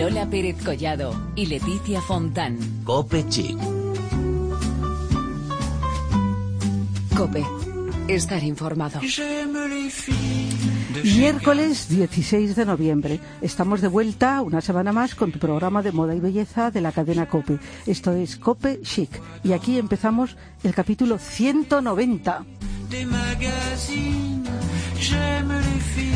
Lola Pérez Collado y Leticia Fontán. Cope Chic. Cope. Estar informado. Miércoles 16 de noviembre. Estamos de vuelta una semana más con tu programa de moda y belleza de la cadena Cope. Esto es Cope Chic. Y aquí empezamos el capítulo 190.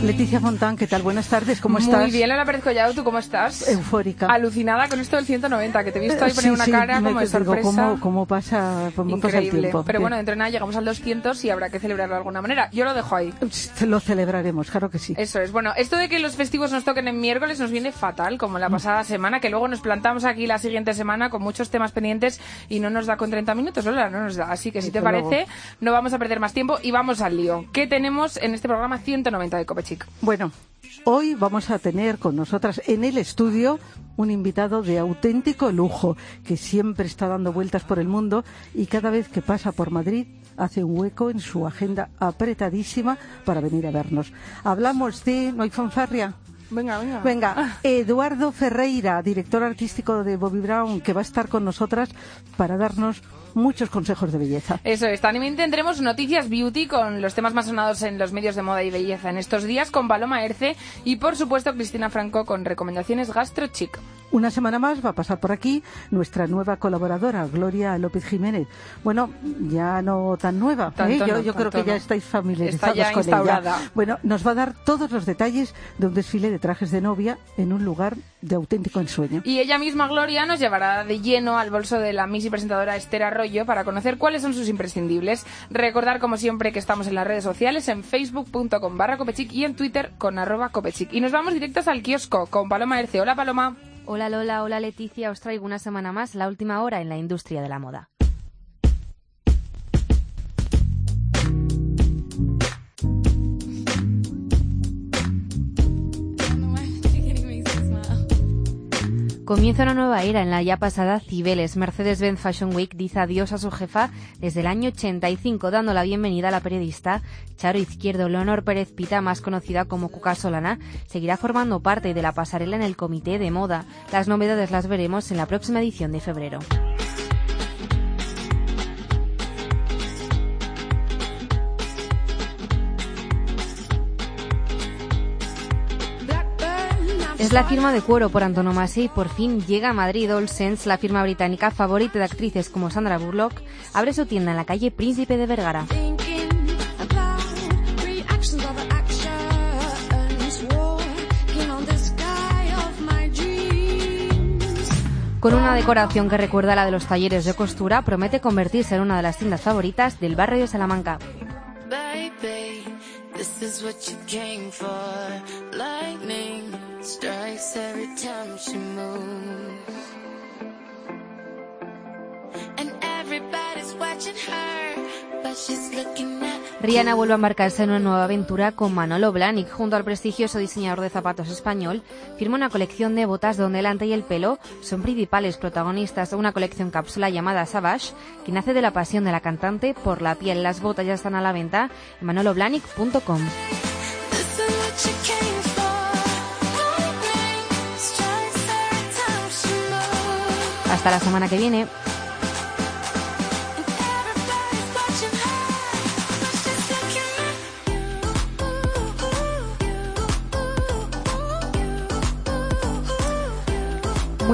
Leticia Fontán, ¿qué tal? Buenas tardes, ¿cómo estás? Muy bien, Lola Pérez Collado, ¿tú cómo estás? Eufórica. Alucinada con esto del 190, que te he visto ahí Eh, poner sí, una sí, cara como de digo, sorpresa. ¿cómo, cómo pasa, cómo pasa el Increíble. tiempo? Pero bueno, dentro de nada llegamos al 200 y habrá que celebrarlo de alguna manera. Yo lo dejo ahí. Lo celebraremos, claro que sí. Eso es. Bueno, esto de que los festivos nos toquen en miércoles nos viene fatal, como Mm. la pasada semana, que luego nos plantamos aquí la siguiente semana con muchos temas pendientes y no nos da con 30 minutos, Lola, no nos da. Así que si te parece, no vamos a perder más tiempo y vamos al lío. ¿Qué tenemos en este programa 190 de Copechic? Bueno, hoy vamos a tener con nosotras en el estudio un invitado de auténtico lujo que siempre está dando vueltas por el mundo y cada vez que pasa por Madrid hace un hueco en su agenda apretadísima para venir a vernos. Hablamos de... ¿No hay fanfarria? Venga, venga. Venga, Eduardo Ferreira, director artístico de Bobby Brown, que va a estar con nosotras para darnos muchos consejos de belleza. Eso es. También tendremos noticias beauty con los temas más sonados en los medios de moda y belleza en estos días con Paloma Erce y por supuesto Cristina Franco con recomendaciones gastrochic. Una semana más va a pasar por aquí nuestra nueva colaboradora, Gloria López Jiménez. Bueno, ya no tan nueva, ¿eh? yo, creo que ya estáis familiarizados Está ya con instaurada. ella. Bueno, nos va a dar todos los detalles de un desfile de trajes de novia en un lugar de auténtico ensueño. Y ella misma, Gloria, nos llevará de lleno al bolso de la Miss y presentadora Esther Arroyo para conocer cuáles son sus imprescindibles. Recordar, como siempre, que estamos en las redes sociales, en facebook.com barra copechic y en twitter con arroba copechic. Y nos vamos directos al kiosco con Paloma Erce. Hola, Paloma. Hola Lola, hola Leticia, os traigo una semana más la última hora en la industria de la moda. Comienza una nueva era en la ya pasada Cibeles. Mercedes-Benz Fashion Week dice adiós a su jefa desde el año 85, dando la bienvenida a la periodista Charo Izquierdo. Leonor Pérez Pita, más conocida como Cuca Solana, seguirá formando parte de la pasarela en el comité de moda. Las novedades las veremos en la próxima edición de febrero. Es la firma de cuero por antonomasia y por fin llega a Madrid All Sense, la firma británica favorita de actrices como Sandra Bullock, abre su tienda en la calle Príncipe de Vergara. Con una decoración que recuerda a la de los talleres de costura, promete convertirse en una de las tiendas favoritas del barrio de Salamanca. Strikes every time she moves. And everybody's watching her, but she's looking at Rihanna vuelve a embarcarse en una nueva aventura con Manolo Blahnik. Junto al prestigioso diseñador de zapatos español, firma una colección de botas donde el ante y el pelo son principales protagonistas de una colección cápsula llamada Savage, que nace de la pasión de la cantante por la piel. Las botas ya están a la venta en manoloblahnik.com. Hasta la semana que viene.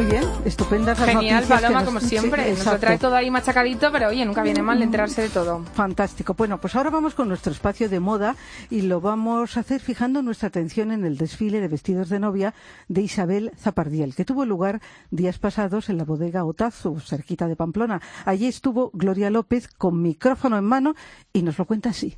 Muy bien, estupendas las Genial, noticias Paloma, nos- como sí, siempre. Nos lo exacto. trae todo ahí machacadito, pero oye, nunca viene mal enterarse de todo. Fantástico. Bueno, pues ahora vamos con nuestro espacio de moda y lo vamos a hacer fijando nuestra atención en el desfile de vestidos de novia de Isabel Zapardiel, que tuvo lugar días pasados en la bodega Otazu, cerquita de Pamplona. Allí estuvo Gloria López con micrófono en mano y nos lo cuenta así.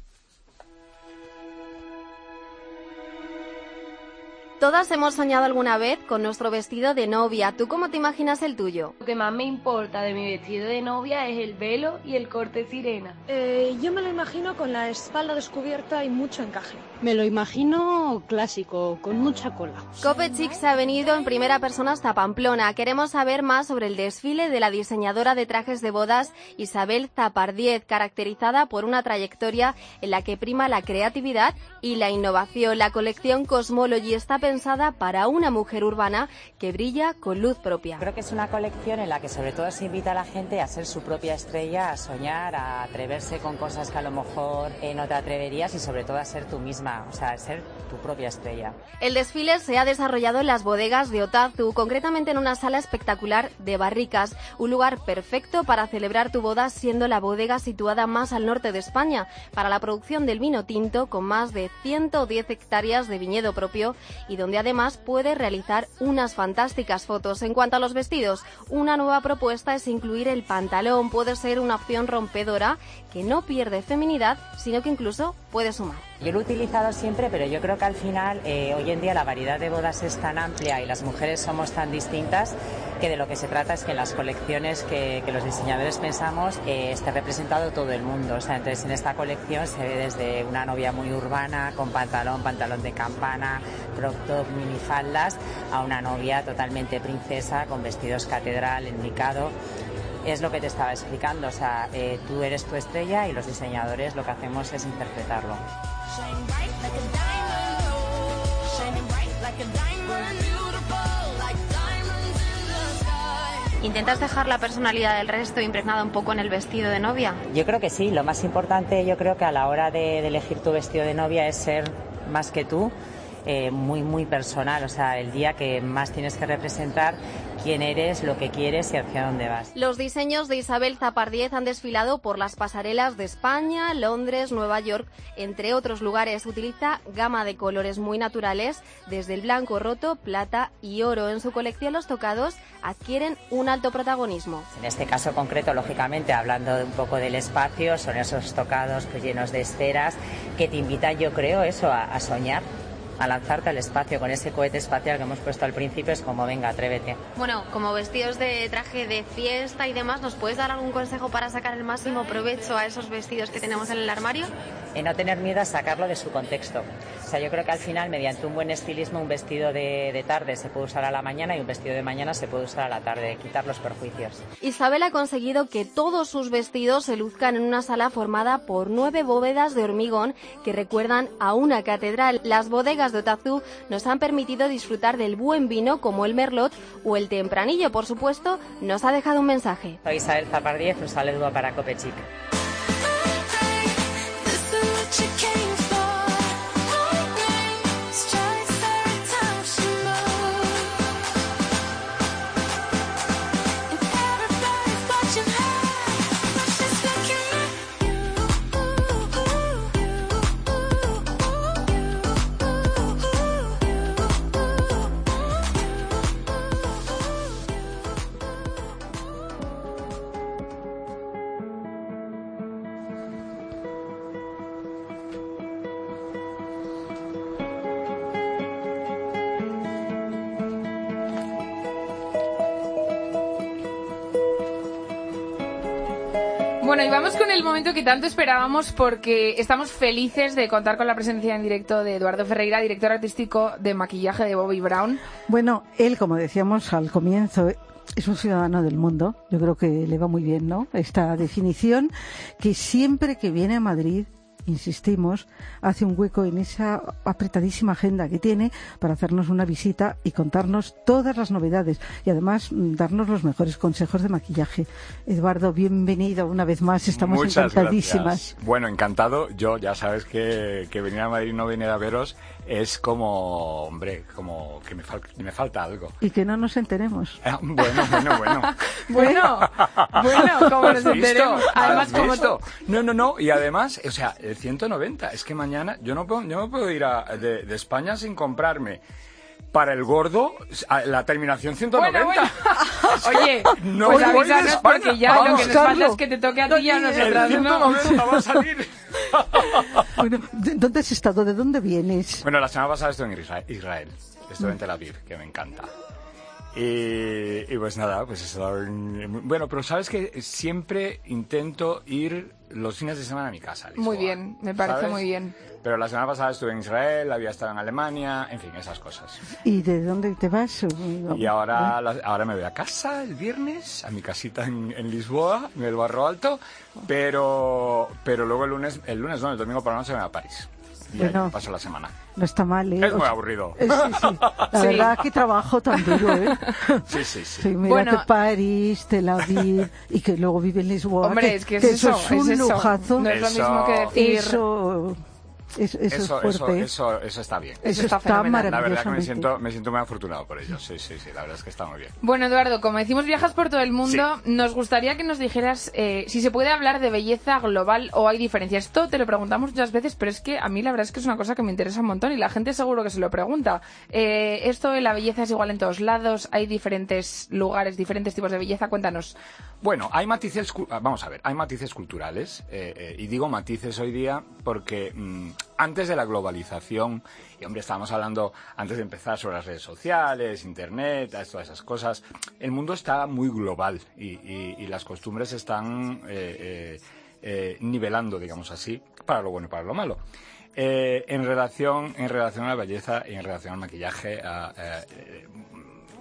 Todas hemos soñado alguna vez con nuestro vestido de novia. ¿Tú cómo te imaginas el tuyo? Lo que más me importa de mi vestido de novia es el velo y el corte sirena. Eh, yo me lo imagino con la espalda descubierta y mucho encaje. Me lo imagino clásico, con mucha cola. Cope Chicks ha venido en primera persona hasta Pamplona. Queremos saber más sobre el desfile de la diseñadora de trajes de bodas Isabel Zapardiez, caracterizada por una trayectoria en la que prima la creatividad y la innovación. La colección Cosmology está pensada pensada para una mujer urbana que brilla con luz propia. Creo que es una colección en la que sobre todo se invita a la gente a ser su propia estrella, a soñar, a atreverse con cosas que a lo mejor eh, no te atreverías y sobre todo a ser tú misma, o sea, a ser tu propia estrella. El desfile se ha desarrollado en las bodegas de Otazu, concretamente en una sala espectacular de barricas, un lugar perfecto para celebrar tu boda siendo la bodega situada más al norte de España para la producción del vino tinto con más de 110 hectáreas de viñedo propio y donde además puedes realizar unas fantásticas fotos. En cuanto a los vestidos, una nueva propuesta es incluir el pantalón, puede ser una opción rompedora que no pierde feminidad, sino que incluso puede sumar. Yo lo he utilizado siempre, pero yo creo que al final, eh, hoy en día, la variedad de bodas es tan amplia y las mujeres somos tan distintas que de lo que se trata es que en las colecciones que, los diseñadores pensamos eh, esté representado todo el mundo. O sea, entonces en esta colección se ve desde una novia muy urbana, con pantalón, pantalón de campana, crop top, minifaldas, a una novia totalmente princesa, con vestidos catedral, enmicado es lo que te estaba explicando. O sea, eh, tú eres tu estrella y los diseñadores lo que hacemos es interpretarlo. Shine bright like a diamond, shining bright like a diamond, beautiful like diamonds in the sky. ¿Intentas dejar la personalidad del resto impregnada un poco en el vestido de novia? Yo creo que sí. Lo más importante, yo creo que a la hora de, de elegir tu vestido de novia es ser más que tú. eh, muy, muy personal, o sea, el día que más tienes que representar quién eres, lo que quieres y hacia dónde vas. Los diseños de Isabel Zapardiez han desfilado por las pasarelas de España, Londres, Nueva York, entre otros lugares. Utiliza gama de colores muy naturales, desde el blanco roto, plata y oro. En su colección los tocados adquieren un alto protagonismo. En este caso concreto, lógicamente, hablando un poco del espacio, son esos tocados llenos de esferas que te invitan, yo creo, eso, a, a soñar a lanzarte al espacio con ese cohete espacial que hemos puesto al principio es como venga atrévete Bueno, como vestidos de traje de fiesta y demás, ¿nos puedes dar algún consejo para sacar el máximo provecho a esos vestidos que tenemos en el armario? y no tener miedo a sacarlo de su contexto o sea yo creo que al final mediante un buen estilismo un vestido de, de tarde se puede usar a la mañana y un vestido de mañana se puede usar a la tarde quitar los perjuicios Isabel ha conseguido que todos sus vestidos se luzcan en una sala formada por nueve bóvedas de hormigón que recuerdan a una catedral. Las bodegas de Otazu nos han permitido disfrutar del buen vino como el Merlot o el Tempranillo, por supuesto, nos ha dejado un mensaje. soy Isabel Zapardiez un saludo para Copechic Bueno, y vamos con el momento que tanto esperábamos porque estamos felices de contar con la presencia en directo de Eduardo Ferreira, director artístico de maquillaje de Bobby Brown. Bueno, él, como decíamos al comienzo, es un ciudadano del mundo. Yo creo que le va muy bien, ¿no? Esta definición que siempre que viene a Madrid insistimos, hace un hueco en esa apretadísima agenda que tiene para hacernos una visita y contarnos todas las novedades y además mm, darnos los mejores consejos de maquillaje. Eduardo, bienvenido una vez más, estamos Muchas encantadísimas. gracias. Bueno, encantado. Yo ya sabes que, que venir a Madrid no venir a veros es como, hombre, como que me, fal- me falta algo. Y que no nos enteremos. Ah, Bueno, bueno, bueno. Bueno, bueno, como ¿Has nos enteremos. Además, ¿Has como visto? No, no, no. Y además, o sea, el 190. Es que mañana yo no puedo, yo no puedo ir a- de, de España sin comprarme para el gordo a la terminación 190. Bueno, bueno. Oye, No pues voy de España. porque ya lo Vamos, que nos falta Carlos. es que te toque a ti y a El nosotras, ¿no? 190 va a salir. Bueno, ¿de- ¿dónde has estado? ¿De dónde vienes? Bueno, la semana pasada estuve en Isra- Israel. Estuve en Tel Aviv, que me encanta. Y, y pues nada, pues Bueno, pero sabes que siempre intento ir los fines de semana a mi casa. a Lisboa, Muy bien, me parece ¿sabes? muy bien. Pero la semana pasada estuve en Israel, había estado en Alemania, en fin, esas cosas. ¿Y de dónde te vas? Y ahora, la- ahora me voy a casa el viernes, a mi casita en, en Lisboa, en el Barro Alto, pero, pero luego el lunes, el lunes no, el domingo por la noche me voy a París. Y ahí Bueno. paso la semana. No está mal, ¿eh? Es muy aburrido. eh, sí, sí. La Sí. verdad que trabajo tan duro, ¿eh? Sí, sí, sí. Sí, mira Bueno. que París, Tel Aviv y que luego vive en Lisboa. Hombre, que, es que es que eso, eso es un es eso. lujazo. No es lo Eso- mismo que decir... Eso, eso, eso Eso, es eso, fuerte. ¿eh? eso, eso está bien. Eso está está, fenomenal. La verdad que me siento, me siento muy afortunado por ello. Sí, sí, sí, la verdad es que está muy bien. Bueno, Eduardo, como decimos, viajas por todo el mundo. Nos gustaría que nos dijeras eh, si se puede hablar de belleza global o hay diferencias. Esto te lo preguntamos muchas veces, pero es que a mí la verdad es que es una cosa que me interesa un montón y la gente seguro que se lo pregunta. Eh, esto de la belleza es igual en todos lados, hay diferentes lugares, diferentes tipos de belleza. Cuéntanos. Bueno, hay matices, ah, vamos a ver, hay matices culturales, eh, eh, y digo matices hoy día porque mm, antes de la globalización, y hombre, estábamos hablando antes de empezar sobre las redes sociales, internet, todas esas cosas, el mundo está muy global y, y- y las costumbres están eh, eh, eh, nivelando, digamos así, para lo bueno y para lo malo. Eh, en relación en relación a la belleza y en relación al maquillaje, a,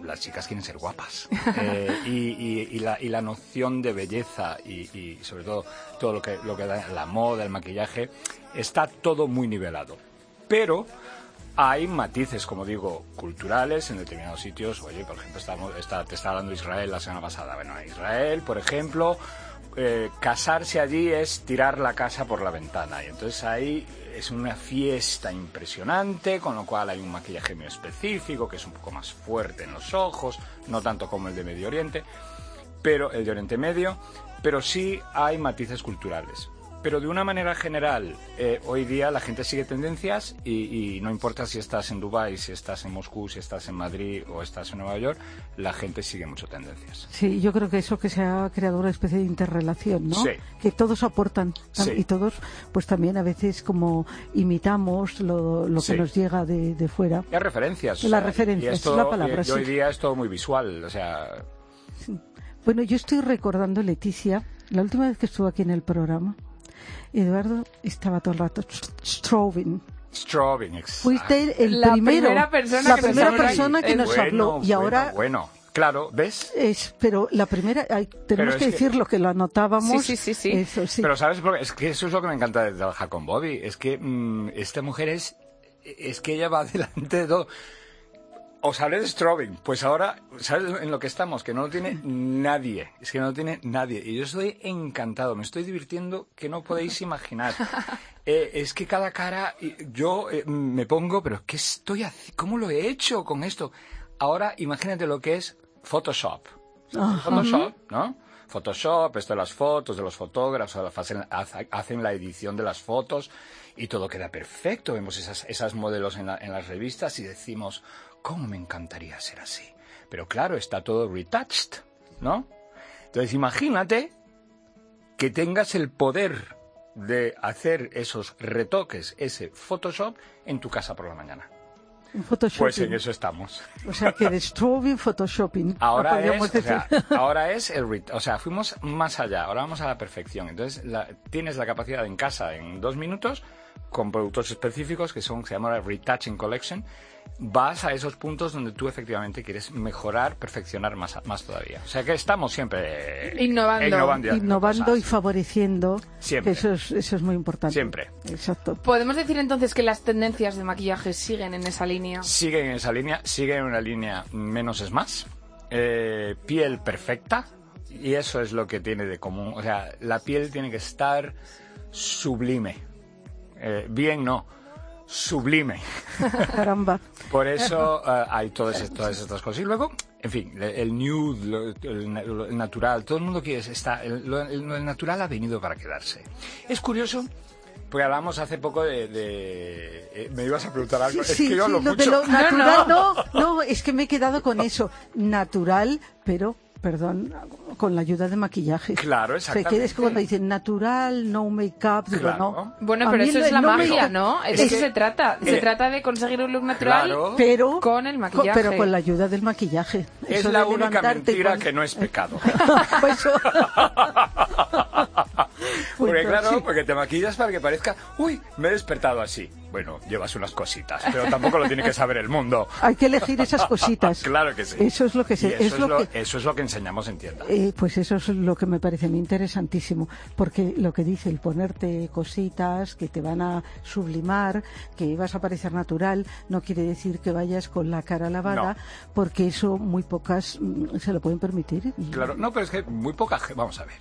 las chicas quieren ser guapas. Eh, y, y- y la, y la noción de belleza y, sobre todo todo lo que, lo que da la moda, el maquillaje, está todo muy nivelado. Pero hay matices, como digo, culturales en determinados sitios. Oye, por ejemplo, estamos, está, te estaba hablando de Israel la semana pasada. Bueno, en Israel, por ejemplo, eh, casarse allí es tirar la casa por la ventana. Y entonces ahí es una fiesta impresionante, con lo cual hay un maquillaje muy específico, que es un poco más fuerte en los ojos, no tanto como el de Medio Oriente, pero el de Oriente Medio, pero sí hay matices culturales. Pero de una manera general, eh, hoy día la gente sigue tendencias y, y no importa si estás en Dubái, si estás en Moscú, si estás en Madrid o estás en Nueva York, la gente sigue mucho tendencias. Sí, yo creo que eso que se ha creado una especie de interrelación, ¿no? Sí. Que todos aportan Sí. y todos, pues también a veces como imitamos lo, lo que Sí. nos llega de, de fuera. Y hay referencias. Las referencias, es la palabra, y- y hoy día es todo muy visual, o sea, Bueno, yo estoy recordando, Leticia, la última vez que estuve aquí en el programa, Eduardo estaba todo el rato strobing. strobing. exacto. Fuiste el La primero, primera persona la que nos primera habló. persona que Es nos Bueno, habló. Y bueno, ahora Bueno, claro, ¿ves? es, pero la primera, ay, tenemos es que que- decirlo que lo anotábamos. Sí, sí, sí, sí. Eso sí. Pero ¿sabes? por qué? Es que eso es lo que me encanta de trabajar con Bobby. Es que mm, esta mujer es... Es que ella va delante de todo. Os hablé de Strobing. Pues ahora, ¿sabes en lo que estamos? Que no lo tiene nadie. Es que no lo tiene nadie. Y yo estoy encantado. Me estoy divirtiendo que no podéis imaginar. Eh, es que cada cara... Yo eh, me pongo, pero ¿qué estoy haciendo? ¿Cómo lo he hecho con esto? Ahora imagínate lo que es Photoshop. Photoshop, ¿no? Photoshop, esto de las fotos, de los fotógrafos, hacen, hacen la edición de las fotos y todo queda perfecto. Vemos esas, esas modelos en, la- en las revistas y decimos, ¿cómo me encantaría ser así? Pero claro, está todo retouched, ¿no? Entonces imagínate que tengas el poder de hacer esos retoques, ese Photoshop, en tu casa por la mañana. Photoshop. Pues en eso estamos. O sea que de strobing, photoshopping. Ahora es, o sea, ahora es el o sea, fuimos más allá, ahora vamos a la perfección. Entonces, la- tienes la capacidad en casa en dos minutos con productos específicos que son se llama la Retouching Collection. Vas a esos puntos donde tú efectivamente quieres mejorar, perfeccionar más, más todavía. O sea que estamos siempre eh, Innovando. innovando, y favoreciendo. Siempre. Eso es, eso es muy importante. Siempre. Exacto. ¿Podemos decir entonces que las tendencias de maquillaje siguen en esa línea? Siguen en esa línea, siguen en una línea menos es más. Eh, piel perfecta. Y eso es lo que tiene de común. O sea, la piel tiene que estar sublime. Eh, bien no, sublime. Caramba. Por eso eh, hay todas, es- todas estas cosas. Y luego, en fin, el nude, lo- el, na- lo- el natural, todo el mundo quiere está, el, lo, el- natural ha venido para quedarse. Es curioso, porque hablamos hace poco de... de- eh, me ibas a preguntar algo, Sí, es sí, que yo sí, lo de mucho. lo natural, no, no, es que me he quedado con eso. Natural, pero, perdón, con la ayuda de maquillaje. Claro, O sea, que exactamente. es cuando dicen natural, no make-up, digo, Claro. no. Bueno, pero eso es la no magia, ¿no? De Es eso que- se trata. Se eh, trata de conseguir un look natural Claro. Pero, con el maquillaje. pero con la ayuda del maquillaje. Es Eso la única mentira con- que no es pecado. Pues eso- Porque claro, porque te maquillas para que parezca, uy, me he despertado así. Bueno, llevas unas cositas, pero tampoco lo tiene que saber el mundo. Hay que elegir esas cositas. Claro que sí. Eso es lo que se- eso, es es lo lo, que- eso es lo que enseñamos en tienda. Eh, pues eso es lo que me parece a mí interesantísimo, porque lo que dice el ponerte cositas que te van a sublimar, que vas a parecer natural, no quiere decir que vayas con la cara lavada, porque eso muy pocas mm, se lo pueden permitir. Claro, no, pero es que muy poca gente. Vamos a ver.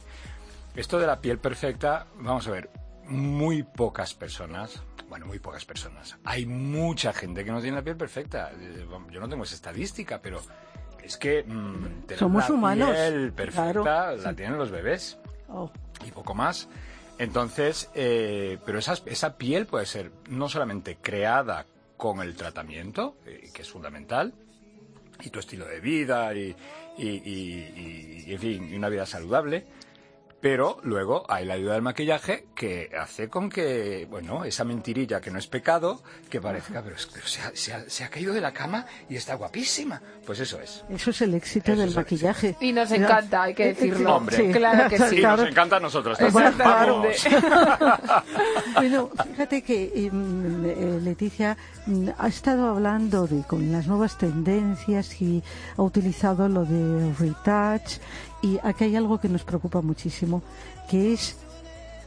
Esto de la piel perfecta, vamos a ver. Muy pocas personas. Bueno, muy pocas personas. Hay mucha gente que no tiene la piel perfecta. Yo no tengo esa estadística, pero es que mm, tener Somos la humanos, piel perfecta claro, la sí. tienen los bebés Oh, y poco más. Entonces, eh, pero esa, esa piel puede ser no solamente creada con el tratamiento, eh, que es fundamental, y tu estilo de vida y, y, y- y- y, en fin, y una vida saludable. Pero luego hay la ayuda del maquillaje que hace con que, bueno, esa mentirilla que no es pecado, que parezca, pero, es- pero se, ha, se ha- se ha caído de la cama y está guapísima. Pues eso es. eso es el éxito Eso del maquillaje. Y nos encanta, hay que Eh, decirlo. Hombre. Sí. Claro que sí. Y nos encanta a nosotros. Bueno, fíjate que em, eh, Leticia mm, ha estado hablando de con las nuevas tendencias y ha utilizado lo de retouch y aquí hay algo que nos preocupa muchísimo, que es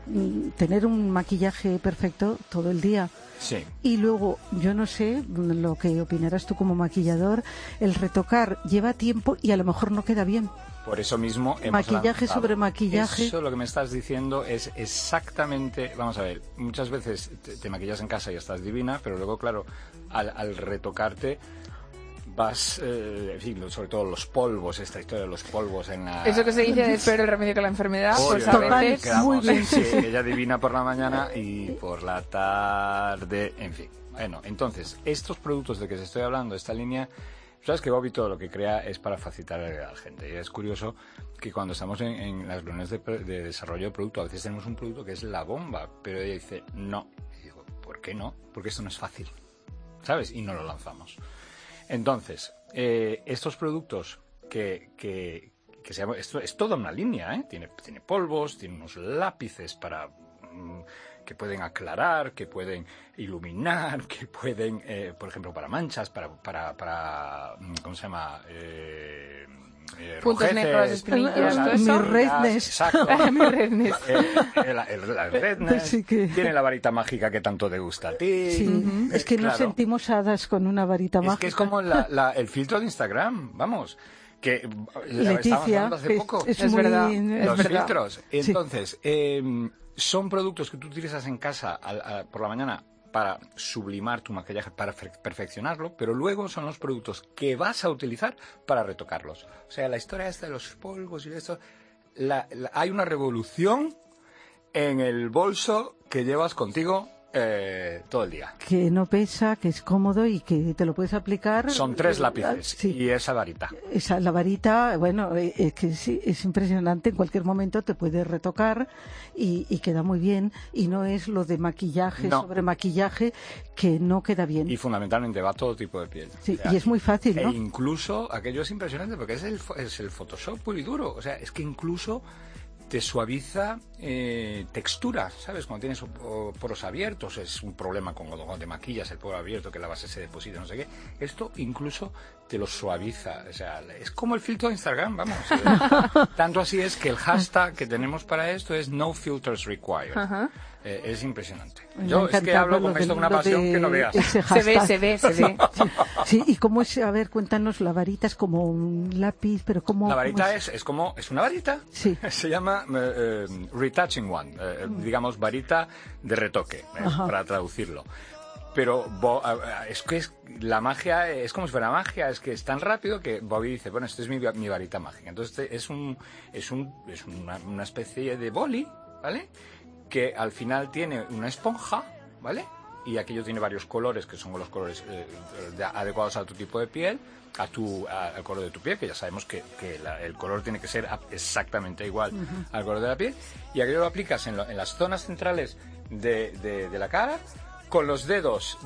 mm, tener un maquillaje perfecto todo el día. Sí. Y luego, yo no sé mm, lo que opinarás tú como maquillador, el retocar lleva tiempo y a lo mejor no queda bien. Por eso mismo hemos Maquillaje lanzado. sobre maquillaje. Eso lo que me estás diciendo es exactamente, vamos a ver, muchas veces te, te maquillas en casa y estás divina, pero luego, claro, al, al retocarte vas, eh, en fin, sobre todo los polvos, esta historia de los polvos en la... Eso que se dice de espero el remedio que la enfermedad, Oye, pues a veces... quedamos, muy bien, sí, ella divina por la mañana y por la tarde, en fin. Bueno, entonces, estos productos de que te estoy hablando, esta línea, sabes que Bobby todo lo que crea es para facilitar a la gente. Y es curioso que cuando estamos en, en las reuniones de, de desarrollo de producto, a veces tenemos un producto que es la bomba, pero ella dice, no. Y digo, ¿por qué no? Porque esto no es fácil, ¿sabes? Y no lo lanzamos. Entonces, eh, estos productos que, que, que se llama- esto es toda una línea, ¿eh? Tiene, tiene polvos, tiene unos lápices para mm, que pueden aclarar, que pueden iluminar, que pueden, eh, por ejemplo, para manchas, para, para, para mm, ¿cómo se llama? Eh, eh, Puntos rojeces, negros, espinillas, todo cosas, eso. Mi redness. Exacto. Mi redness. Eh, el, el- la redness, Sí que- tiene la varita mágica que tanto te gusta a ti. Sí, es que nos sentimos hadas con una varita Es mágica. que es como la- la- el filtro de Instagram, vamos. Que eh, Leticia, hablando hace poco. es, Es muy- verdad, es los verdad. filtros. Sí. Entonces, eh, son productos que tú utilizas en casa al- a- por la mañana para sublimar tu maquillaje, para fe- perfeccionarlo, pero luego son los productos que vas a utilizar para retocarlos. O sea, la historia esta de los polvos y esto, hay una revolución en el bolso que llevas contigo eh, todo el día. que no pesa, que es cómodo y que te lo puedes aplicar. Son tres eh, lápices Sí. y esa varita. Esa, la varita, bueno, eh, es que sí, es impresionante, en cualquier momento te puedes retocar y, y queda muy bien y no es lo de maquillaje No. sobre maquillaje que no queda bien. Y fundamentalmente va todo tipo de piel. Sí, y es muy fácil, ¿no? E incluso, aquello es impresionante porque es el, es el Photoshop puro y duro. O sea, es que incluso te suaviza eh, textura, ¿sabes? Cuando tienes poros abiertos, es un problema con cuando te maquillas el poro abierto, que la base se deposita, no sé qué. Esto incluso te lo suaviza. O sea, es como el filtro de Instagram, vamos. Tanto así es que el hashtag que tenemos para esto es no filters required. Eh, es impresionante. Me Yo es que hablo lo con esto con una pasión de que no veas. Se ve, se ve, se ve. Sí, y cómo es, a ver, cuéntanos, la varita es como un lápiz, pero como... La varita es, es como, es una varita. Sí. Se llama eh, eh, retouching one, eh, digamos varita de retoque, eh, para traducirlo. Pero Bo- es que es, la magia es como si fuera magia, es que es tan rápido que Bobby dice, bueno, esto es mi, mi varita mágica. Entonces este es un es un es una, una especie de boli, ¿vale? Que al final tiene una esponja, ¿vale? Y aquello tiene varios colores, que son los colores eh, de- adecuados a tu tipo de piel, a tu, a- al color de tu piel, que ya sabemos que, que la- el color tiene que ser exactamente igual al color de la piel. Y aquello lo aplicas en, lo- en las zonas centrales de, de- de la cara con los dedos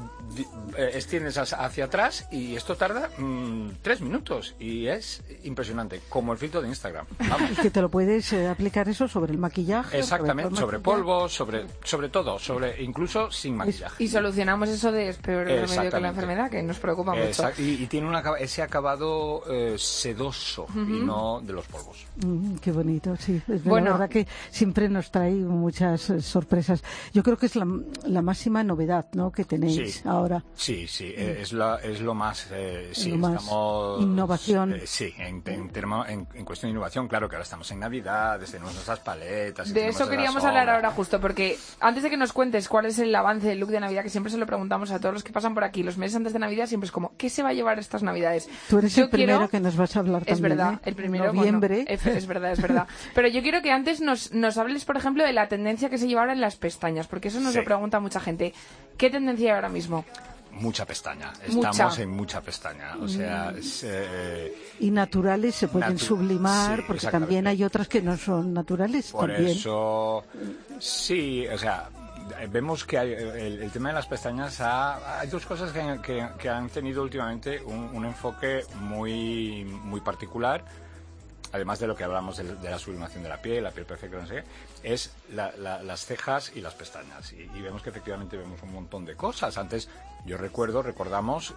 eh, extiendes hacia atrás y esto tarda mm, tres minutos y es impresionante, como el filtro de Instagram. Vamos. Y que te lo puedes eh, aplicar eso sobre el maquillaje. Exactamente, sobre maquillaje. polvo, sobre, sobre todo, sobre incluso sin maquillaje. Y solucionamos eso de es peor el remedio que la enfermedad, que nos preocupa mucho. Exacto, Y, y tiene un acaba- ese acabado eh, sedoso y no de los polvos. Mm, qué bonito, sí. Es Bueno. la verdad que siempre nos trae muchas eh, sorpresas. Yo creo que es la, la máxima novedad ¿no? que tenéis Sí. ahora. Sí, sí, eh, es, la, es lo más... eh, sí, Lo más estamos... innovación. eh, sí, en, en, termo- en- en cuestión de innovación, claro que ahora estamos en Navidad, tenemos nuestras paletas... De eso queríamos hablar ahora justo, porque antes de que nos cuentes cuál es el avance del look de Navidad, que siempre se lo preguntamos a todos los que pasan por aquí, los meses antes de Navidad siempre es como, ¿qué se va a llevar estas Navidades? Tú eres Yo el primero quiero- que nos vas a hablar Es también. verdad, ¿eh? el primero. En noviembre. bueno, es, es verdad, es verdad. Pero yo quiero que antes nos, nos hables, por ejemplo, de la tendencia que se lleva ahora en las pestañas, porque eso nos Sí. lo pregunta mucha gente. ¿Qué tendencia hay ahora mismo? Mucha pestaña, Mucha. estamos en mucha pestaña. O sea, Mm. es, eh, Y naturales se pueden Natu- sublimar, sí, porque también hay otras que no son naturales. Por también. eso, sí, o sea, vemos que hay- el, el tema de las pestañas ha- hay dos cosas que, que- que han tenido últimamente un, un enfoque muy, muy particular, además de lo que hablamos de, la sublimación de la piel, la piel perfecta, no sé qué, es la- la- las cejas y las pestañas. Y, vemos que efectivamente vemos un montón de cosas. Antes, yo recuerdo, recordamos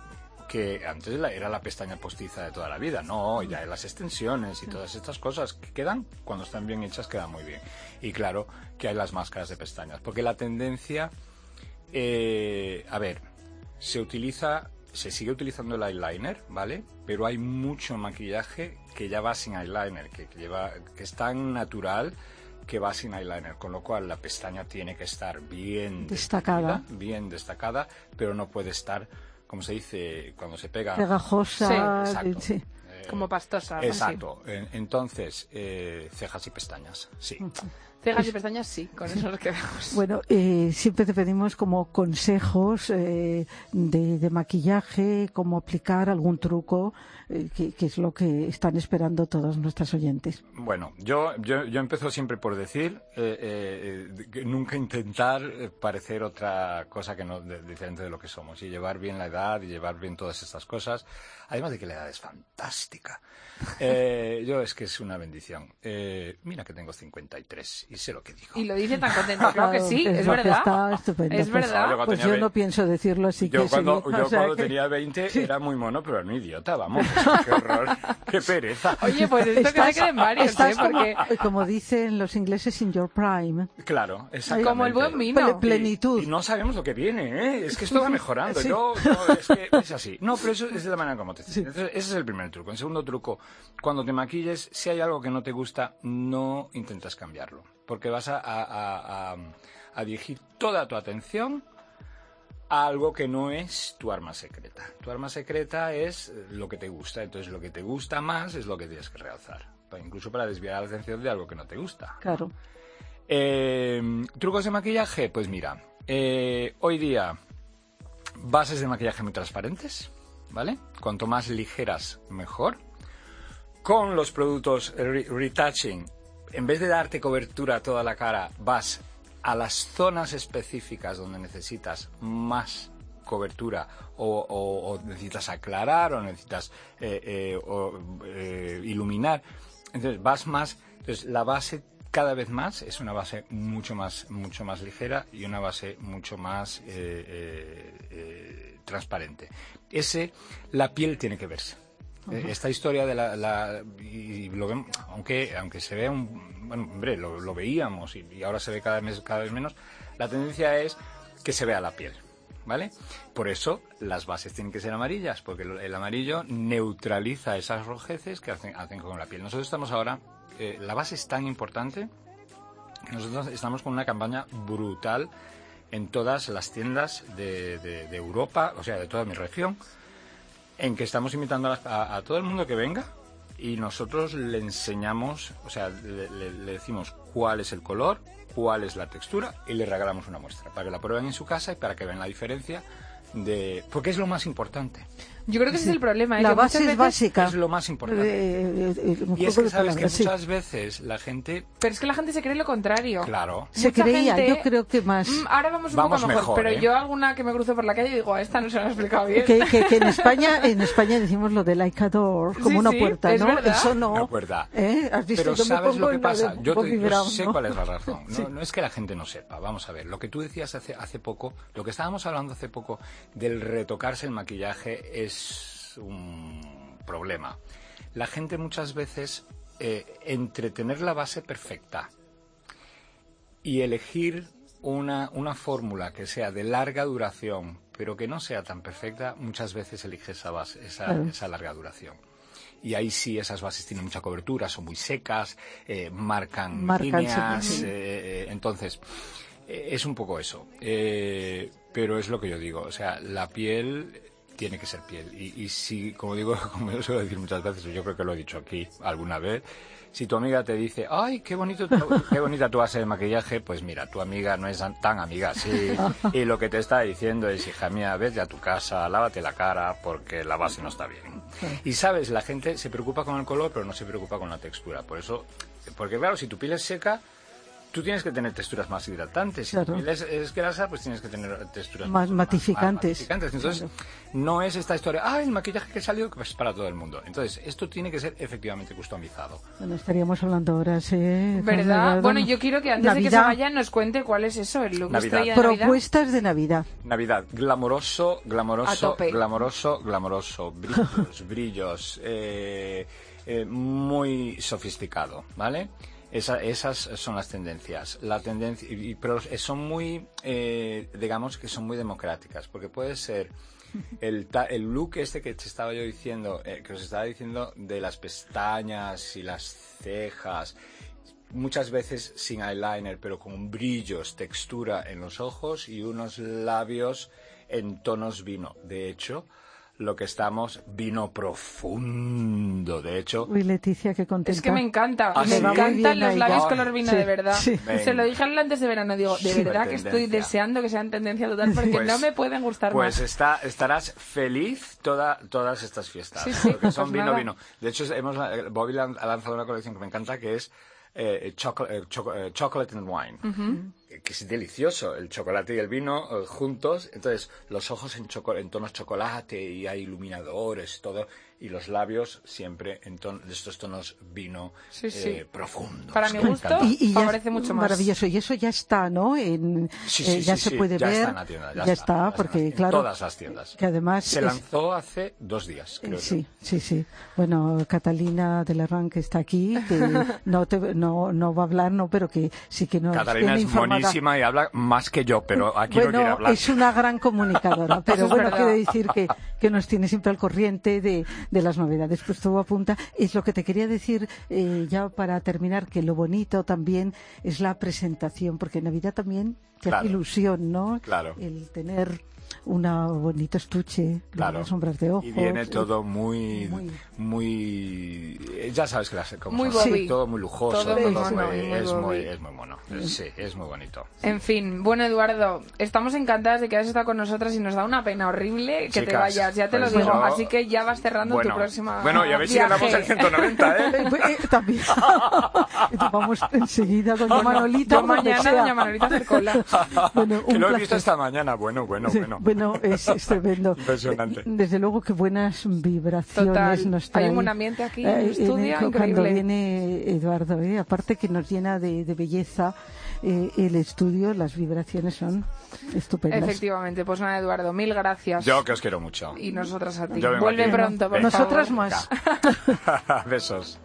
que antes era la pestaña postiza de toda la vida, no, ya las extensiones y todas estas cosas que quedan, cuando están bien hechas, quedan muy bien. Y claro que hay las máscaras de pestañas, porque la tendencia, eh, a ver, se utiliza, se sigue utilizando el eyeliner, ¿vale? Pero hay mucho maquillaje que ya va sin eyeliner, que, que lleva, que es tan natural que va sin eyeliner, con lo cual la pestaña tiene que estar bien Destacada. definida, bien destacada, pero no puede estar, como se dice, cuando se pega Pegajosa. Exacto. sí. Como pastosa. así. Exacto. En- Entonces, eh, cejas y pestañas, sí. Cejas y pestañas, sí, con eso nos quedamos. Bueno, eh, siempre te pedimos como consejos eh, de, de maquillaje, cómo aplicar algún truco, eh, que, que es lo que están esperando todos nuestros oyentes. Bueno, yo, yo, yo empiezo siempre por decir eh, eh, que nunca intentar parecer otra cosa que no de- diferente de lo que somos y llevar bien la edad y llevar bien todas estas cosas. Además de que la edad es fantástica. Eh, yo es que es una bendición. Eh, mira que tengo 53 y sé lo que digo. Y lo dice tan contento, claro que sí, es verdad. Está estupendo. Es Pues- verdad. Yo Pues yo no pienso decirlo así Yo que cuando, sí, yo o sea cuando que- tenía 20 era muy mono, pero era un idiota, vamos. Qué horror, qué pereza. Oye, pues esto que se queden varios, ¿eh? estás como, Porque como dicen los ingleses, in your prime. Claro, exactamente. como el buen vino. Ple- plenitud. Y no sabemos lo que viene, ¿eh? Es que esto va mejorando. Sí. Yo, es que es así. No, pero eso es de la manera como te Entonces, ese es el primer truco. El segundo truco, cuando te maquilles, si hay algo que no te gusta, no intentas cambiarlo. Porque vas a, a- a- a- a dirigir toda tu atención a algo que no es tu arma secreta. Tu arma secreta es lo que te gusta. Entonces, lo que te gusta más es lo que tienes que realzar. Incluso para desviar la atención de algo que no te gusta. Claro. Eh, ¿Trucos de maquillaje? Pues mira, eh, hoy día bases de maquillaje muy transparentes, ¿vale? Cuanto más ligeras, mejor. Con los productos re- retouching, en vez de darte cobertura a toda la cara, vas a las zonas específicas donde necesitas más cobertura o, necesitas aclarar o necesitas eh, eh, eh, iluminar. Entonces vas más. Entonces la base cada vez más es una base mucho más mucho más ligera y una base mucho más transparente. Ese la piel tiene que verse. Eh, Esta historia de la, la- y lo vemos, aunque aunque se vea un bueno hombre lo, lo veíamos y, y ahora se ve cada vez cada vez menos la tendencia es que se vea la piel ¿vale? Por eso las bases tienen que ser amarillas, porque el el amarillo neutraliza esas rojeces que hacen, hacen con la piel. Nosotros estamos ahora, eh, la base es tan importante que nosotros estamos con una campaña brutal en todas las tiendas de, de- de Europa, o sea, de toda mi región, en que estamos invitando a, a- todo el mundo que venga y nosotros le enseñamos, o sea, le- le decimos cuál es el color, cuál es la textura y le regalamos una muestra para que la prueben en su casa y para que vean la diferencia de... Porque es lo más importante. Yo creo que ese es el problema. ¿eh? La que base es básica. Es lo más importante. Eh, eh, Y es que sabes que sí. muchas veces la gente, Pero es que la gente se cree lo contrario. claro, Se mucha creía, gente- yo creo que más. Mm, Ahora vamos un Vamos poco mejor, mejor, pero yo alguna que me cruzo por la calle digo, a esta no se la ha explicado bien. Que, que- que en España en España decimos lo de like a door, como Sí, una puerta, ¿no? Eso no. Una puerta. ¿Eh? ¿Has visto? Pero ¿sabes lo que de pasa? Yo, te- yo sé ¿no? cuál es la razón. No, Sí. no es que la gente no sepa. Vamos a ver. Lo que tú decías hace, hace poco, lo que estábamos hablando hace poco del retocarse el maquillaje es un problema. La gente muchas veces, eh, entre tener la base perfecta y elegir una, una fórmula que sea de larga duración, pero que no sea tan perfecta, muchas veces elige esa, base, esa, Claro. esa larga duración. Y ahí sí esas bases tienen mucha cobertura, son muy secas, eh, marcan, Marcan, líneas. eh, entonces, eh, es un poco eso. Pero es lo que yo digo. O sea, la piel tiene que ser piel. Y, y si, como digo, como yo suelo decir muchas veces, yo creo que lo he dicho aquí alguna vez, si tu amiga te dice, ay, qué bonito, tu- qué bonita tu base de maquillaje, pues mira, tu amiga no es tan amiga así. Y lo que te está diciendo es, hija mía, vete a tu casa, lávate la cara porque la base no está bien. Y sabes, la gente se preocupa con el color, pero no se preocupa con la textura. Por eso, porque claro, si tu piel es seca, tú tienes que tener texturas más hidratantes. Si Claro. piel es, es grasa, pues tienes que tener texturas Más matificantes. matificantes. Entonces, no es esta historia, ah, el maquillaje que salió, pues para todo el mundo. Entonces, esto tiene que ser efectivamente customizado. Bueno, estaríamos hablando ahora, sí. ¿Verdad? Bueno, yo quiero que antes de que se Navidad. vaya nos cuente cuál es eso, el look Navidad. de Navidad. Propuestas de Navidad. Navidad, glamoroso, glamoroso, glamoroso, glamoroso, brillos, brillos, eh, eh, muy sofisticado, ¿vale? Esa- esas son las tendencias. La tendencia, y- pero son muy, eh, digamos que son muy democráticas, porque puede ser el, el look este que te estaba yo diciendo, eh, que os estaba diciendo de las pestañas y las cejas, muchas veces sin eyeliner, pero con brillos, textura en los ojos y unos labios en tonos vino. De hecho, lo que estamos, vino profundo. De hecho, Uy, Leticia, qué contenta. Es que me encanta, Ah, me sí. Encantan los labios color vino sí, de verdad. sí. Se lo dije antes de verano, digo, de verdad que estoy deseando que sean tendencia total porque Pues- no me pueden gustar Pues más. está, estarás feliz toda, todas estas fiestas. Sí, sí, porque son pues vino, nada. vino. De hecho, hemos, Bobby lan- ha lanzado una colección que me encanta que es eh, choco- eh, choco- eh, Chocolate and Wine. Que es delicioso, el chocolate y el vino eh, juntos. Entonces, los ojos en, choco- en tonos chocolate y hay iluminadores, todo. Y los labios siempre en ton- de estos tonos vino Sí, sí. eh, profundos. Para mi Me gusto. Y, y ya- favorece mucho más. Maravilloso. Y eso ya está, ¿no? En, Sí, eh, sí, ya sí, se sí, puede ya ver. está en la tienda, ya ya está, está, ya está porque en claro. todas las tiendas. Que además Se es- lanzó hace dos días, creo Eh, yo. Sí, sí, sí. Bueno, Catalina de Larran, que está aquí, que no, te- no, no va a hablar, no, pero que sí que nos Catalina es informada. buenísima y habla más que yo, pero aquí no quiere Bueno, hablar. es una gran comunicadora, pero bueno, quiero decir que, que nos tiene siempre al corriente de, de las novedades. Pues todo apunta. Es lo que te quería decir eh, ya para terminar, que lo bonito también es la presentación, porque Navidad también te Claro. hace ilusión, ¿no? Claro. El tener una bonito estuche, Claro. sombras de ojos. Y viene todo muy, muy- muy, ya sabes que las como Muy son, todo muy lujoso, Todo todo muy muy- es muy, es muy mono, sí, es muy bonito. En fin, bueno Eduardo, estamos encantadas de que hayas estado con nosotras y nos da una pena horrible que te Chicas, vayas, ya te pues lo digo, yo- así que ya vas cerrando Bueno, tu próxima bueno, y a ver si ganamos el 190, ¿eh? Eh, eh, también. Vamos enseguida, doña Manolita. Yo donde mañana, doña Manolita, hacer cola. Bueno, que lo he placer. visto esta mañana, bueno, bueno, Sí, bueno. Bueno, es, es tremendo. Impresionante. Desde luego que buenas vibraciones Total. nos Hay trae. un buen ambiente aquí en Eh, el estudio cu- Cuando increíble. viene Eduardo, ¿eh? aparte que nos llena de, de belleza eh, el estudio, las vibraciones son estupendas. Efectivamente, pues nada Eduardo, mil gracias. Yo que os quiero mucho. Y nosotras a ti. Vuelve aquí. pronto, por. Nosotras favor. más. Besos.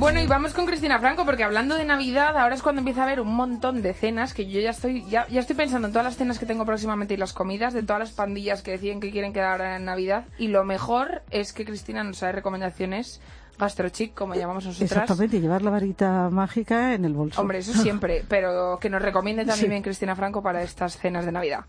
Bueno, y vamos con Cristina Franco, porque hablando de Navidad, ahora es cuando empieza a haber un montón de cenas, que yo ya estoy, ya, ya estoy pensando en todas las cenas que tengo próximamente y las comidas, de todas las pandillas que deciden que quieren quedar ahora en Navidad. Y lo mejor es que Cristina nos trae recomendaciones gastrochic, como llamamos nosotras. Exactamente, llevar la varita mágica en el bolso. Hombre, eso siempre, pero que nos recomiende también Sí. bien Cristina Franco para estas cenas de Navidad.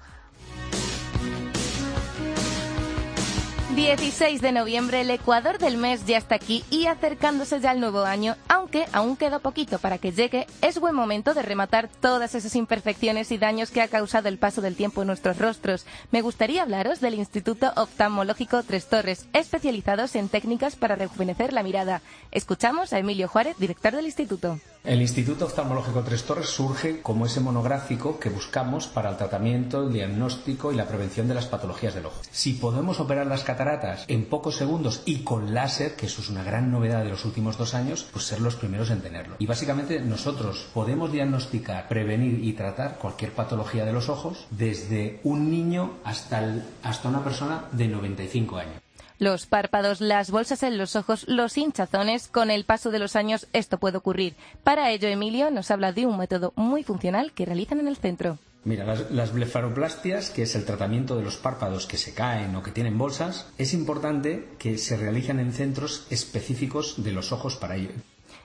16 de noviembre, el Ecuador del mes ya está aquí y acercándose ya al nuevo año, aunque aún queda poquito para que llegue, es buen momento de rematar todas esas imperfecciones y daños que ha causado el paso del tiempo en nuestros rostros. Me gustaría hablaros del Instituto Oftalmológico Tres Torres, especializados en técnicas para rejuvenecer la mirada. Escuchamos a Emilio Juárez, director del instituto. El Instituto Oftalmológico Tres Torres surge como ese monográfico que buscamos para el tratamiento, el diagnóstico y la prevención de las patologías del ojo. Si podemos operar las cataratas en pocos segundos y con láser, que eso es una gran novedad de los últimos dos años, pues ser los primeros en tenerlo. Y básicamente nosotros podemos diagnosticar, prevenir y tratar cualquier patología de los ojos desde un niño hasta, hasta una persona de 95 años. Los párpados, las bolsas en los ojos, los hinchazones, con el paso de los años esto puede ocurrir. Para ello, Emilio nos habla de un método muy funcional que realizan en el centro. Mira, las, las blefaroplastias, que es el tratamiento de los párpados que se caen o que tienen bolsas, es importante que se realicen en centros específicos de los ojos para ello.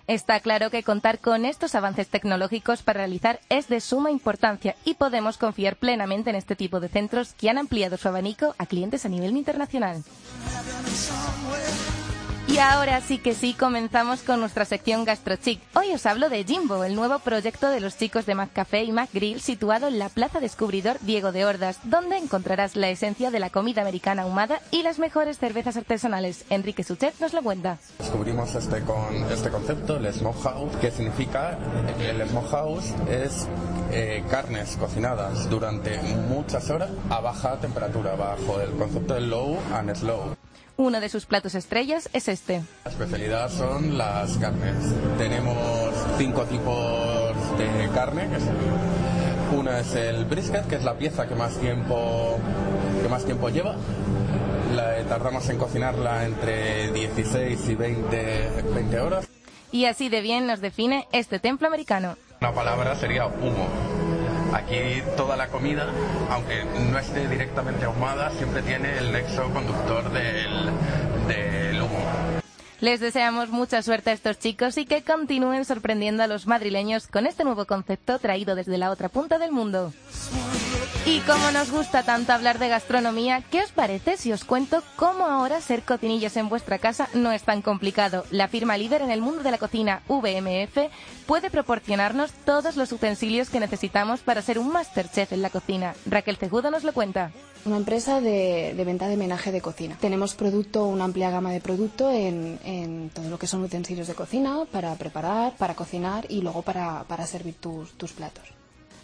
Está claro que contar con estos avances tecnológicos para realizar es de suma importancia y podemos confiar plenamente en este tipo de centros que han ampliado su abanico a clientes a nivel internacional. Y ahora sí que sí, comenzamos con nuestra sección GastroChic. Hoy os hablo de Jimbo, el nuevo proyecto de los chicos de McCafé y McGrill situado en la Plaza Descubridor Diego de Ordas, donde encontrarás la esencia de la comida americana ahumada y las mejores cervezas artesanales. Enrique Suchet nos lo cuenta. Descubrimos este, con, este concepto, el smokehouse, que significa, el smokehouse es eh, carnes cocinadas durante muchas horas a baja temperatura, bajo el concepto de low and slow. Uno de sus platos estrellas es este. La especialidad son las carnes. Tenemos cinco tipos de carne. que es- Una es el brisket, que es la pieza que más tiempo, que más tiempo lleva. La, tardamos en cocinarla entre 16 y 20, 20 horas. Y así de bien nos define este templo americano. La palabra sería humo. Aquí toda la comida, aunque no esté directamente ahumada, siempre tiene el nexo conductor del, del humo. Les deseamos mucha suerte a estos chicos y que continúen sorprendiendo a los madrileños con este nuevo concepto traído desde la otra punta del mundo. Y como nos gusta tanto hablar de gastronomía, ¿qué os parece si os cuento cómo ahora ser cocinillas en vuestra casa no es tan complicado? La firma líder en el mundo de la cocina, VMF, puede proporcionarnos todos los utensilios que necesitamos para ser un masterchef en la cocina. Raquel Cejudo nos lo cuenta. Una empresa de, venta de menaje de cocina. Tenemos producto, una amplia gama de producto en, todo lo que son utensilios de cocina para preparar, para cocinar y luego para, servir tus platos.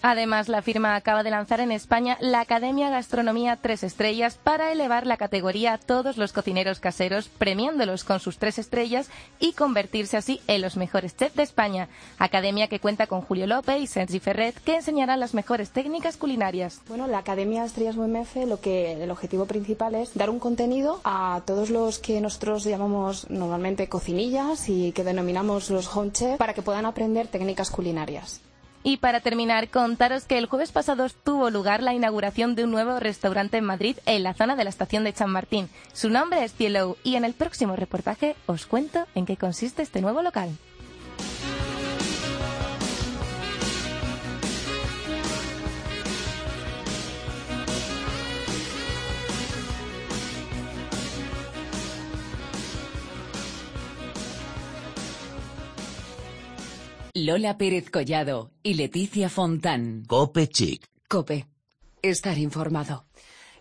Además, la firma acaba de lanzar en España la Academia Gastronomía Tres Estrellas para elevar la categoría a todos los cocineros caseros, premiándolos con sus tres estrellas y convertirse así en los mejores chefs de España. Academia que cuenta con Julio López y Sergi Ferret, que enseñarán las mejores técnicas culinarias. Bueno, la Academia Estrellas UMF lo que el objetivo principal es dar un contenido a todos los que nosotros llamamos normalmente cocinillas y que denominamos los home chef para que puedan aprender técnicas culinarias. Y para terminar, contaros que el jueves pasado tuvo lugar la inauguración de un nuevo restaurante en Madrid, en la zona de la estación de Chamartín. Su nombre es Cielo y en el próximo reportaje os cuento en qué consiste este nuevo local. Lola Pérez Collado y Leticia Fontán. Cope Chic. Cope. Estar informado.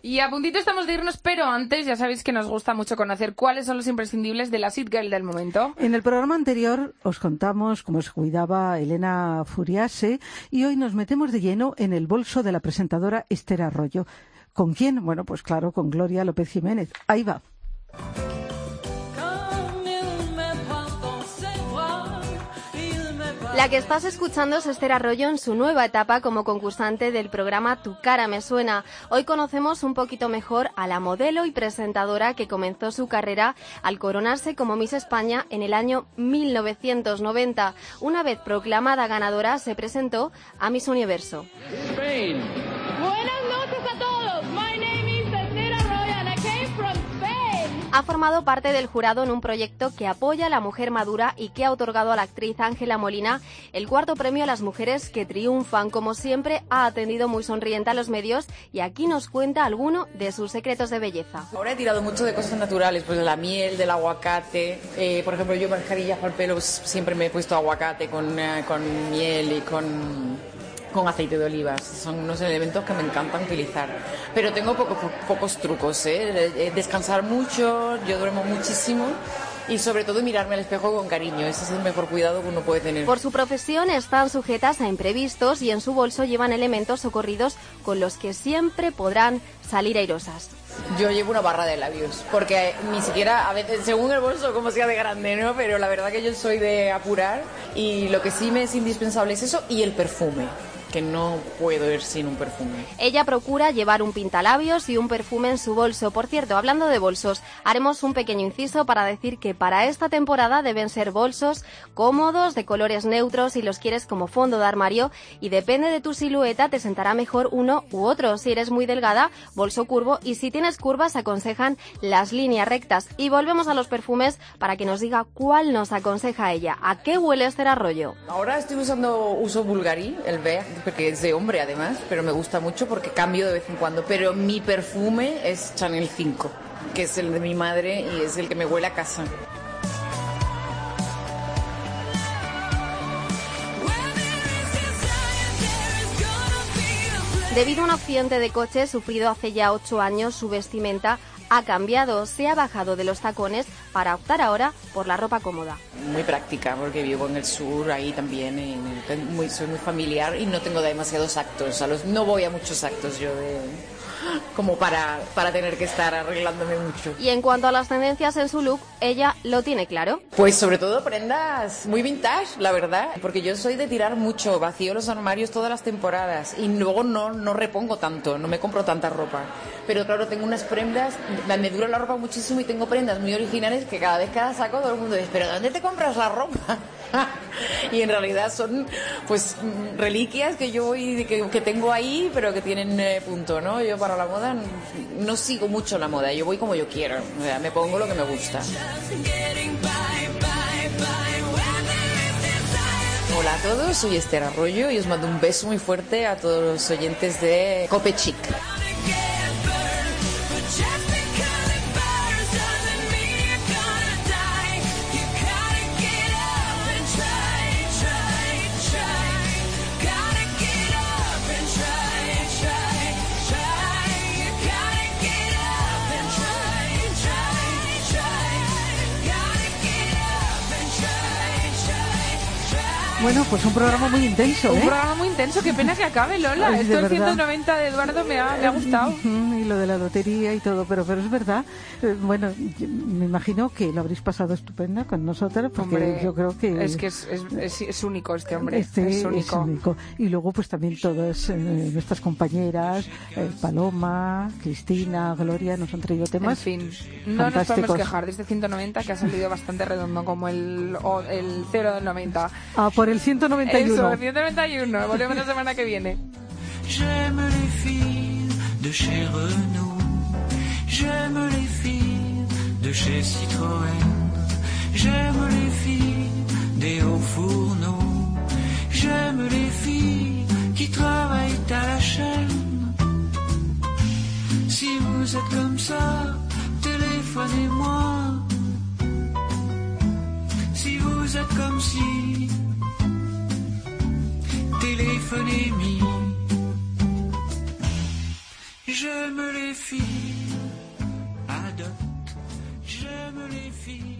Y a puntito estamos de irnos, pero antes ya sabéis que nos gusta mucho conocer cuáles son los imprescindibles de la Sit Girl del momento. En el programa anterior os contamos cómo se cuidaba Elena Furiase y hoy nos metemos de lleno en el bolso de la presentadora Esther Arroyo. ¿Con quién? Bueno, pues claro, con Gloria López Jiménez. Ahí va. La que estás escuchando es Esther Arroyo en su nueva etapa como concursante del programa Tu cara me suena. Hoy conocemos un poquito mejor a la modelo y presentadora que comenzó su carrera al coronarse como Miss España en el año 1990. Una vez proclamada ganadora, se presentó a Miss Universo. Buenas Ha formado parte del jurado en un proyecto que apoya a la mujer madura y que ha otorgado a la actriz Ángela Molina el cuarto premio a las mujeres que triunfan. Como siempre, ha atendido muy sonriente a los medios y aquí nos cuenta alguno de sus secretos de belleza. Ahora he tirado mucho de cosas naturales, pues de la miel, del aguacate. Eh, por ejemplo, yo mascarillas para el pelo siempre me he puesto aguacate con, eh, con miel y con, con aceite de olivas. Son unos elementos que me encantan utilizar. Pero tengo poco- po- pocos trucos. Eh, Descansar mucho, yo duermo muchísimo y sobre todo mirarme al espejo con cariño. Ese es el mejor cuidado que uno puede tener. Por su profesión están sujetas a imprevistos y en su bolso llevan elementos socorridos con los que siempre podrán salir airosas. Yo llevo una barra de labios, porque ni siquiera, a veces, según el bolso, como sea de grande, ¿no? Pero la verdad que yo soy de apurar y lo que sí me es indispensable es eso y el perfume, que no puedo ir sin un perfume. Ella procura llevar un pintalabios y un perfume en su bolso. Por cierto, hablando de bolsos, haremos un pequeño inciso para decir que para esta temporada deben ser bolsos cómodos, de colores neutros si los quieres como fondo de armario y depende de tu silueta te sentará mejor uno u otro. Si eres muy delgada, bolso curvo y si tienes curvas aconsejan las líneas rectas. Y volvemos a los perfumes para que nos diga cuál nos aconseja ella. ¿A qué huele este arroyo? Ahora estoy usando, uso Bulgari, el Bear, porque es de hombre además, pero me gusta mucho porque cambio de vez en cuando. Pero mi perfume es Chanel 5, que es el de mi madre y es el que me huele a casa. Debido a un accidente de coche sufrido hace ya ocho años, su vestimenta ha cambiado, se ha bajado de los tacones para optar ahora por la ropa cómoda. Muy práctica, porque vivo en el sur, ahí también, tengo muy- soy muy familiar y no tengo demasiados actos. No voy a muchos actos yo de, como para, para tener que estar arreglándome mucho. Y en cuanto a las tendencias en su look, ella lo tiene claro. Pues sobre todo prendas muy vintage, la verdad, porque yo soy de tirar mucho, vacío los armarios todas las temporadas y luego no, no repongo tanto, no me compro tanta ropa. Pero claro, tengo unas prendas, me dura la ropa muchísimo y tengo prendas muy originales que cada vez que las saco todo el mundo dice, pero ¿dónde te compras la ropa? y en realidad son pues reliquias que yo voy, que, que tengo ahí, pero que tienen eh, punto, ¿no? Yo para la moda no sigo mucho la moda, yo voy como yo quiero, o sea, me pongo lo que me gusta. Hola a todos, soy Esther Arroyo y os mando un beso muy fuerte a todos los oyentes de Cope Chic. Bueno, pues un programa muy intenso, Un ¿eh? programa muy intenso, qué pena que acabe, Lola. Esto el verdad. 190 de Eduardo me ha, me ha gustado. Y lo de la lotería y todo, pero, pero es verdad. Eh, bueno, me imagino que lo habréis pasado estupenda con nosotros, porque Hombre, yo creo que... Es que es, es, es- es único este hombre. Este es único. único. Y luego, pues también todas eh, nuestras compañeras, eh, Paloma, Cristina, Gloria, nos han traído temas. En fin, no nos podemos quejar de este 190 que ha salido bastante redondo, como el, el 0 del 90. Ah, por el 191. Eso, el 191. Volvemos la semana que viene. De chez Renault. J'aime les filles de chez Citroën. J'aime les filles des hauts fourneaux. J'aime les filles qui travaillent à la chaîne. Si vous êtes comme ça, téléphonez-moi. Si vous êtes comme si, téléphonez-moi. J'aime les filles, adopte, j'aime les filles.